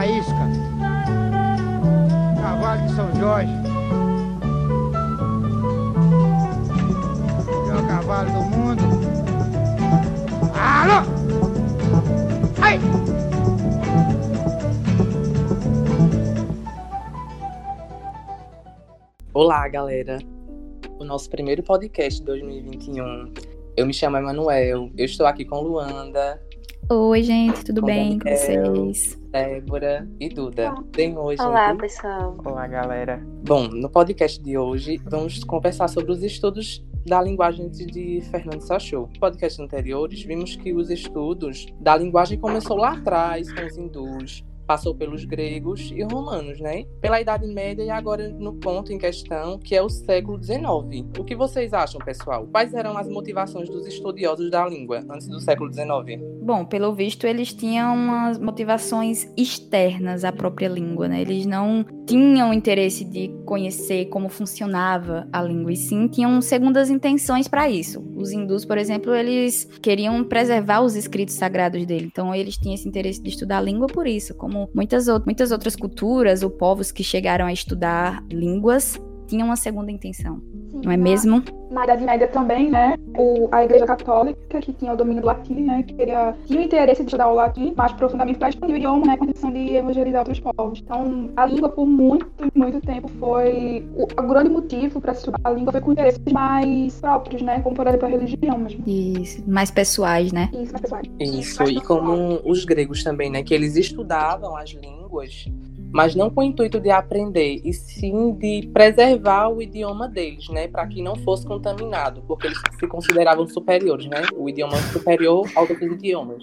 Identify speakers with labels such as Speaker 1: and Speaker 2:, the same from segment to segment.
Speaker 1: faísca. Cavalo de São Jorge. Melhor cavalo do mundo. Alô! Ai!
Speaker 2: Olá, galera. O nosso primeiro podcast de 2021. Eu me chamo Emanuel. Eu estou aqui com Luanda.
Speaker 3: Oi, gente, tudo
Speaker 2: com
Speaker 3: bem com
Speaker 2: Daniel,
Speaker 3: vocês?
Speaker 2: Débora e Duda. Tem hoje.
Speaker 4: Olá,
Speaker 2: gente?
Speaker 4: pessoal.
Speaker 5: Olá, galera.
Speaker 2: Bom, no podcast de hoje vamos conversar sobre os estudos da linguagem de Fernando Sachou. No podcast anteriores vimos que os estudos da linguagem começou lá atrás com os hindus, passou pelos gregos e romanos, né? Pela Idade Média e agora no ponto em questão, que é o século XIX. O que vocês acham, pessoal? Quais eram as motivações dos estudiosos da língua antes do século XIX?
Speaker 3: Bom, pelo visto, eles tinham umas motivações externas à própria língua, né? Eles não tinham interesse de conhecer como funcionava a língua, e sim tinham segundas intenções para isso. Os hindus, por exemplo, eles queriam preservar os escritos sagrados dele, então eles tinham esse interesse de estudar a língua por isso, como muitas, muitas outras culturas ou povos que chegaram a estudar línguas tinham uma segunda intenção,
Speaker 6: Sim,
Speaker 3: não é
Speaker 6: na-
Speaker 3: mesmo?
Speaker 6: Na Idade Média também, né? O, a Igreja Católica, que tinha o domínio do latim, né? Que queria, tinha o interesse de estudar o latim mais profundamente para expandir o idioma, né? Com a intenção de evangelizar outros povos. Então, a língua, por muito, muito tempo, foi. O, o grande motivo para estudar a língua foi com interesses mais próprios, né? Como, por exemplo, a religião mesmo.
Speaker 3: Isso, mais pessoais, né?
Speaker 6: Isso, mais pessoais.
Speaker 2: Isso, e como os gregos também, né? Que eles estudavam as línguas, mas não com o intuito de aprender, e sim de preservar o idioma deles, né? Para que não fosse contaminado, porque eles se consideravam superiores, né? O idioma superior aos outros idiomas.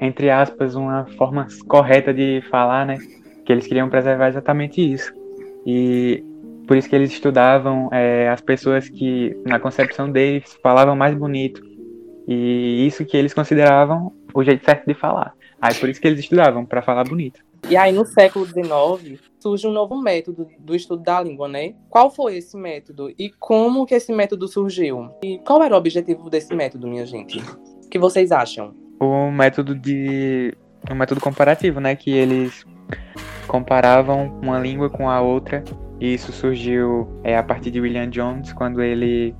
Speaker 5: Entre aspas, uma forma correta de falar, né? Que eles queriam preservar exatamente isso. E por isso que eles estudavam é, as pessoas que, na concepção deles, falavam mais bonito. E isso que eles consideravam o jeito certo de falar. Aí por isso que eles estudavam, para falar bonito.
Speaker 2: E aí, no século XIX, surge um novo método do estudo da língua, né? Qual foi esse método e como que esse método surgiu? E qual era o objetivo desse método, minha gente? O que vocês acham?
Speaker 5: o método de um método comparativo, né, que eles comparavam uma língua com a outra e isso surgiu é, a partir de William Jones quando ele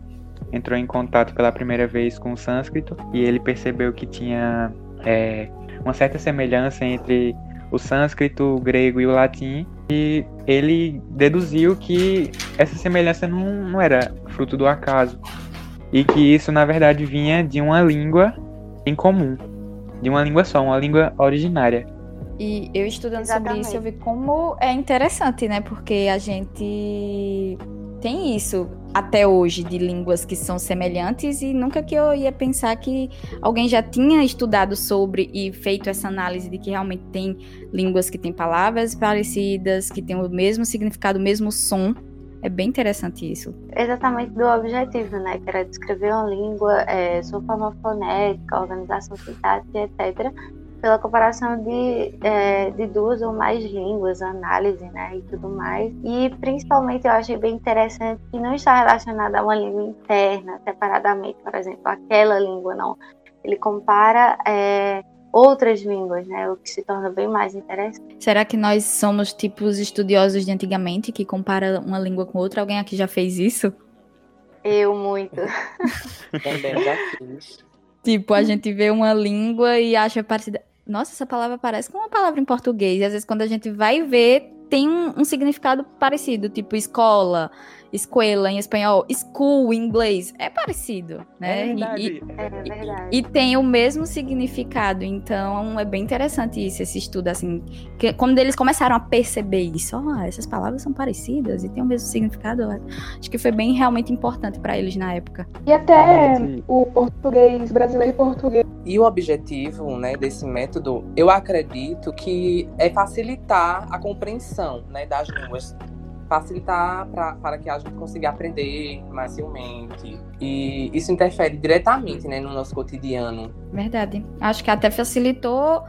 Speaker 5: entrou em contato pela primeira vez com o sânscrito e ele percebeu que tinha é, uma certa semelhança entre o sânscrito, o grego e o latim e ele deduziu que essa semelhança não, não era fruto do acaso e que isso na verdade vinha de uma língua em comum, de uma língua só, uma língua originária.
Speaker 3: E eu estudando sobre isso, eu
Speaker 4: Exatamente.
Speaker 3: vi como é interessante, né? Porque a gente tem isso até hoje de línguas que são semelhantes e nunca que eu ia pensar que alguém já tinha estudado sobre e feito essa análise de que realmente tem línguas que têm palavras parecidas, que têm o mesmo significado, o mesmo som. É bem interessante isso.
Speaker 4: Exatamente do objetivo, né? Que era descrever uma língua, é, sua forma fonética, organização sintática, etc. Pela comparação de, é, de duas ou mais línguas, análise, né? E tudo mais. E principalmente eu achei bem interessante que não está relacionada a uma língua interna, separadamente, por exemplo, aquela língua, não. Ele compara é, outras línguas, né? O que se torna bem mais interessante.
Speaker 3: Será que nós somos tipo os estudiosos de antigamente que compara uma língua com outra? Alguém aqui já fez isso?
Speaker 4: Eu muito.
Speaker 2: Também já fiz.
Speaker 3: Tipo, a gente vê uma língua e acha parecida. Nossa, essa palavra parece com uma palavra em português. E às vezes, quando a gente vai ver, tem um, um significado parecido. Tipo, escola, escola em espanhol, school em inglês. É parecido, né? E- e,
Speaker 4: É verdade.
Speaker 3: e tem o mesmo significado. Então, é bem interessante isso, esse estudo, assim. Que, quando eles começaram a perceber isso, ó, essas palavras são parecidas e têm o mesmo significado. Acho que foi bem realmente importante para eles na época.
Speaker 6: E até o português brasileiro e português
Speaker 2: E o objetivo né, desse método, eu acredito que é facilitar a compreensão né, das línguas. Facilitar pra, para que a gente consiga aprender mais facilmente. E isso interfere diretamente né, no nosso cotidiano.
Speaker 3: Verdade. Acho que até facilitou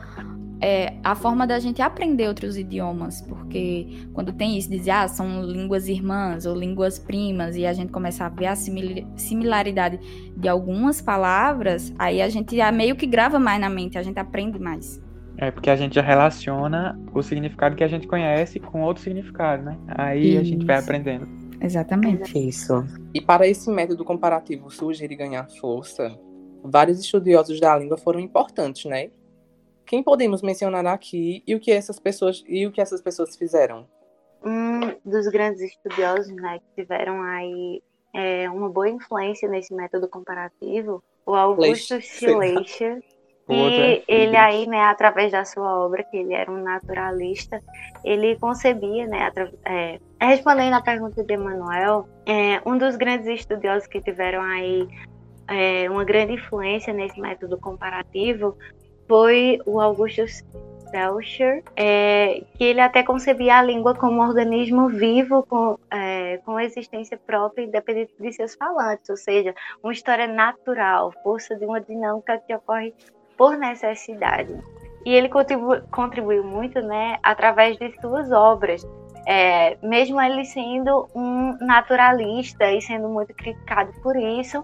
Speaker 3: é, a forma da gente aprender outros idiomas, porque quando tem isso, dizer, ah, são línguas irmãs ou línguas primas, e a gente começa a ver a similaridade de algumas palavras, aí a gente meio que grava mais na mente, a gente aprende mais.
Speaker 5: É porque a gente já relaciona o significado que a gente conhece com outro significado, né? Aí a gente vai
Speaker 3: Isso.
Speaker 5: aprendendo.
Speaker 3: Exatamente.
Speaker 2: Isso. E para esse método comparativo surgir e ganhar força, vários estudiosos da língua foram importantes, né? Quem podemos mencionar aqui e o que essas pessoas e o que essas pessoas fizeram?
Speaker 4: Um dos grandes estudiosos, né, que tiveram aí é, uma boa influência nesse método comparativo, o Augusto
Speaker 2: Schleicher.
Speaker 4: E
Speaker 5: é
Speaker 4: ele aí, né, através da sua obra, que ele era um naturalista, ele concebia, né, é, respondendo à pergunta de Emanuel, é, um dos grandes estudiosos que tiveram aí é, uma grande influência nesse método comparativo foi o Augusto Schleicher, é, que ele até concebia a língua como um organismo vivo com, é, com existência própria independente de seus falantes, ou seja, uma história natural, força de uma dinâmica que ocorre por necessidade. E ele contribu contribuiu muito, né, através de suas obras, é, mesmo ele sendo um naturalista e sendo muito criticado por isso,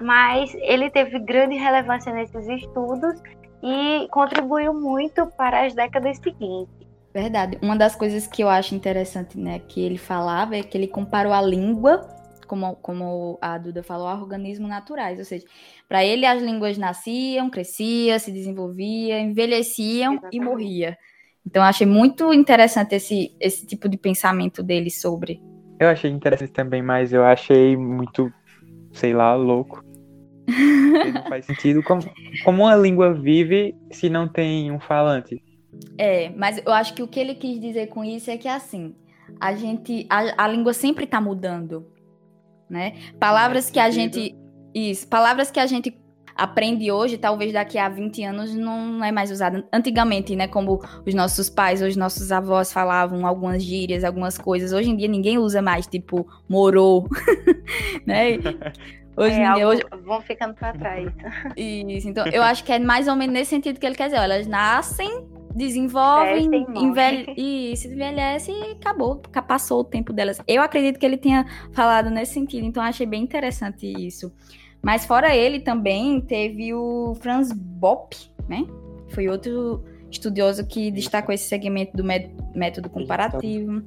Speaker 4: mas ele teve grande relevância nesses estudos e contribuiu muito para as décadas seguintes.
Speaker 3: Verdade. Uma das coisas que eu acho interessante, né, que ele falava é que ele comparou a língua, como, como a Duda falou, a organismos naturais. Ou seja, para ele as línguas nasciam, cresciam, se desenvolviam, envelheciam e
Speaker 4: Exatamente.
Speaker 3: morriam. Então achei muito interessante esse, esse tipo de pensamento dele sobre.
Speaker 5: Eu achei interessante também, mas eu achei muito, sei lá, louco. Não faz sentido. Como, como uma língua vive se não tem um falante?
Speaker 3: É, mas eu acho que o que ele quis dizer com isso é que assim, a gente a, a língua sempre está mudando, né? Palavras que a gente isso, palavras que a gente aprende hoje, talvez daqui a 20 anos não é mais usada. Antigamente, né, como os nossos pais, os nossos avós falavam algumas gírias, algumas coisas. Hoje em dia ninguém usa mais, tipo, morou, né? Hoje
Speaker 4: É,
Speaker 3: em dia, hoje,
Speaker 4: vão ficando para trás.
Speaker 3: isso, então eu acho que é mais ou menos nesse sentido que ele quer dizer. ó, Elas nascem, desenvolvem, envelhe... e se envelhece e acabou, ca- passou o tempo delas. Eu acredito que ele tenha falado nesse sentido, então achei bem interessante isso. Mas fora ele também teve o Franz Bopp, né? Foi outro estudioso que destacou esse segmento do mé- método comparativo.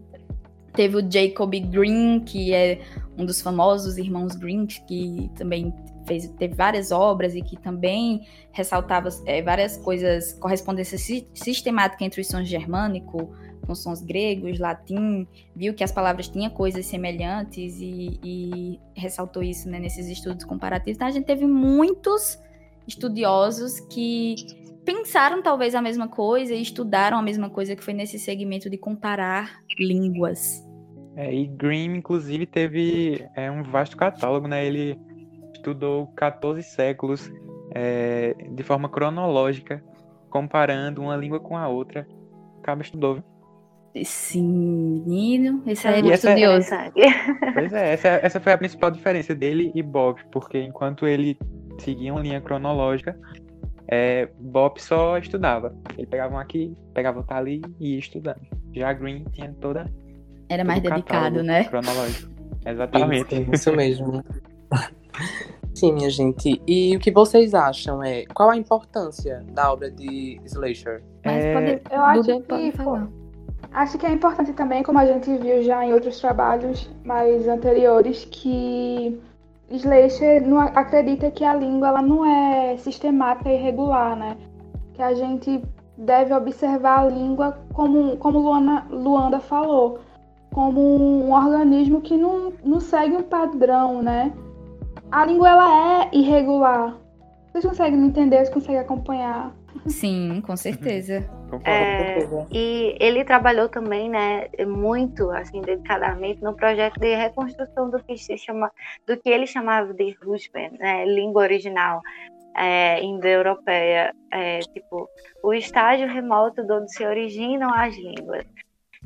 Speaker 3: Teve o Jacob Green, que é um dos famosos irmãos Green, que também fez, teve várias obras e que também ressaltava é, várias coisas, correspondência si- sistemática entre os sons germânico com sons gregos, latim, viu que as palavras tinham coisas semelhantes e, e ressaltou isso né, nesses estudos comparativos. Então a gente teve muitos estudiosos que pensaram talvez a mesma coisa e estudaram a mesma coisa que foi nesse segmento de comparar línguas.
Speaker 5: É, e Grimm, inclusive, teve é, um vasto catálogo, né? Ele estudou 14 séculos é, de forma cronológica, comparando uma língua com a outra. Acaba estudou. viu?
Speaker 3: Sim, menino, esse aí é muito
Speaker 5: essa é-
Speaker 3: estudioso.
Speaker 4: Interessante.
Speaker 5: Pois é, essa, essa foi a principal diferença dele e Bob, porque enquanto ele seguia uma linha cronológica, é, Bob só estudava. Ele pegava um aqui, pegava outro ali e ia estudando. Já Green tinha toda
Speaker 3: Era mais
Speaker 5: o
Speaker 3: dedicado,
Speaker 5: catálogo
Speaker 3: né?
Speaker 5: Cronológico. Exatamente.
Speaker 2: Isso, isso mesmo. Sim, minha gente. E o que vocês acham é qual a importância da obra de?
Speaker 3: Mas
Speaker 5: É,
Speaker 3: pode,
Speaker 6: Eu acho que,
Speaker 3: pode
Speaker 6: pô. Acho que é importante também, como a gente viu já em outros trabalhos mais anteriores, que Schleicher não acredita que a língua ela não é sistemática e regular, né? Que a gente deve observar a língua como, como Luana, Luanda falou, como um organismo que não, não segue um padrão, né? A língua ela é irregular. Vocês conseguem me entender? Vocês conseguem acompanhar?
Speaker 3: Sim, com certeza.
Speaker 4: É, e ele trabalhou também, né, muito, assim, dedicadamente no projeto de reconstrução do que se chama, do que ele chamava de Rushben, né, língua original é, indo-europeia, é, tipo, o estágio remoto de onde se originam as línguas.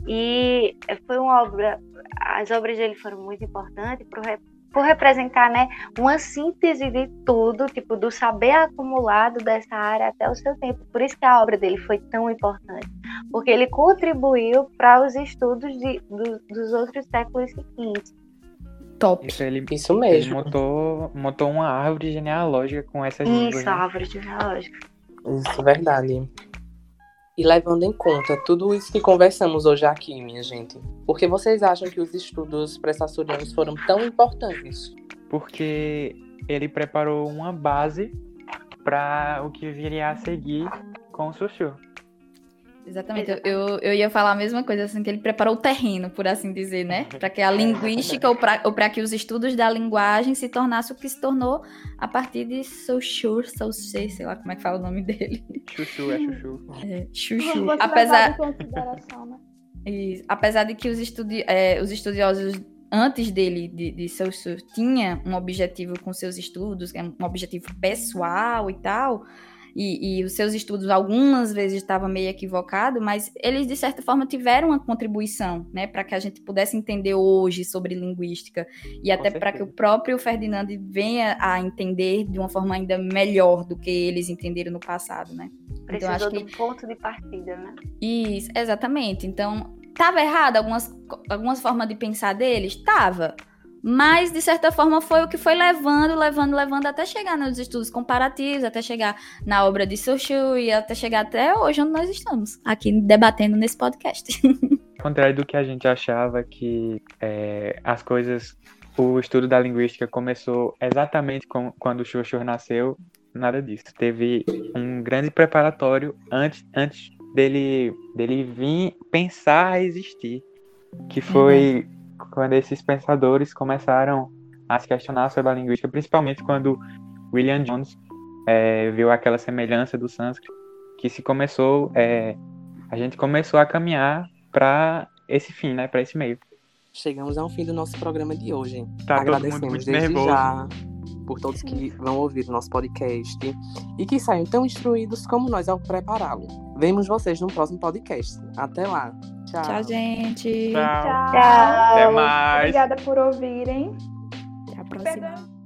Speaker 4: E foi uma obra, as obras dele foram muito importantes por, re- por representar, né, uma síntese de tudo, tipo, do saber acumulado dessa área até o seu tempo. Por isso que a obra dele foi tão importante, porque ele contribuiu para os estudos de, do- dos outros séculos seguintes.
Speaker 3: Top.
Speaker 5: Isso ele,
Speaker 2: Isso
Speaker 5: ele
Speaker 2: mesmo.
Speaker 5: montou, montou uma árvore genealógica com essas línguas.
Speaker 4: Isso,
Speaker 5: né?
Speaker 4: a árvore genealógica.
Speaker 2: Isso, verdade. E levando em conta tudo isso que conversamos hoje aqui, minha gente, por que vocês acham que os estudos prestatorianos foram tão importantes?
Speaker 5: Porque ele preparou uma base para o que viria a seguir com o Sushu.
Speaker 3: Exatamente, eu, eu ia falar a mesma coisa, assim, que ele preparou o terreno, por assim dizer, né? Para que a linguística ou para que os estudos da linguagem se tornassem o que se tornou a partir de Saussure, Saussure, sei lá como é que fala o nome dele.
Speaker 5: Chuchu, é chuchu.
Speaker 3: É, chuchu.
Speaker 6: Você
Speaker 3: Apesar,
Speaker 6: né?
Speaker 3: Isso. Apesar de que os, estudi é, os estudiosos antes dele, de, de Saussure, tinha um objetivo com seus estudos, é um objetivo pessoal e tal, e, e os seus estudos algumas vezes estavam meio equivocados, mas eles, de certa forma, tiveram uma contribuição, né, para que a gente pudesse entender hoje sobre linguística, e até para que o próprio Ferdinand venha a entender de uma forma ainda melhor do que eles entenderam no passado, né.
Speaker 4: Precisou
Speaker 3: acho
Speaker 4: do
Speaker 3: que-
Speaker 4: ponto de partida, né?
Speaker 3: Isso, exatamente. Então, tava errado algumas, algumas formas de pensar deles? Tava. Mas, de certa forma, foi o que foi levando, levando, levando até chegar nos estudos comparativos, até chegar na obra de Sochu e até chegar até hoje onde nós estamos, aqui debatendo nesse podcast.
Speaker 5: Ao contrário do que a gente achava que é, as coisas, o estudo da linguística começou exatamente com, quando o Xuxur nasceu, nada disso. Teve um grande preparatório antes, antes dele, dele vir pensar a existir, que foi quando esses pensadores começaram a se questionar sobre a linguística, principalmente quando William Jones é, viu aquela semelhança do sânscrito, que se começou, é, a gente começou a caminhar para esse fim, né, para esse meio.
Speaker 2: Chegamos ao fim do nosso programa de hoje.
Speaker 5: Tá
Speaker 2: Agradecemos desde
Speaker 5: nervoso.
Speaker 2: já por todos que vão ouvir o nosso podcast e que saiam tão instruídos como nós ao prepará-lo. Vemos vocês no próximo podcast. Até lá. Tchau.
Speaker 3: Tchau, gente.
Speaker 5: Tchau.
Speaker 6: Tchau.
Speaker 5: Até mais.
Speaker 6: Obrigada por ouvirem.
Speaker 3: Até a próxima.
Speaker 6: Perdão.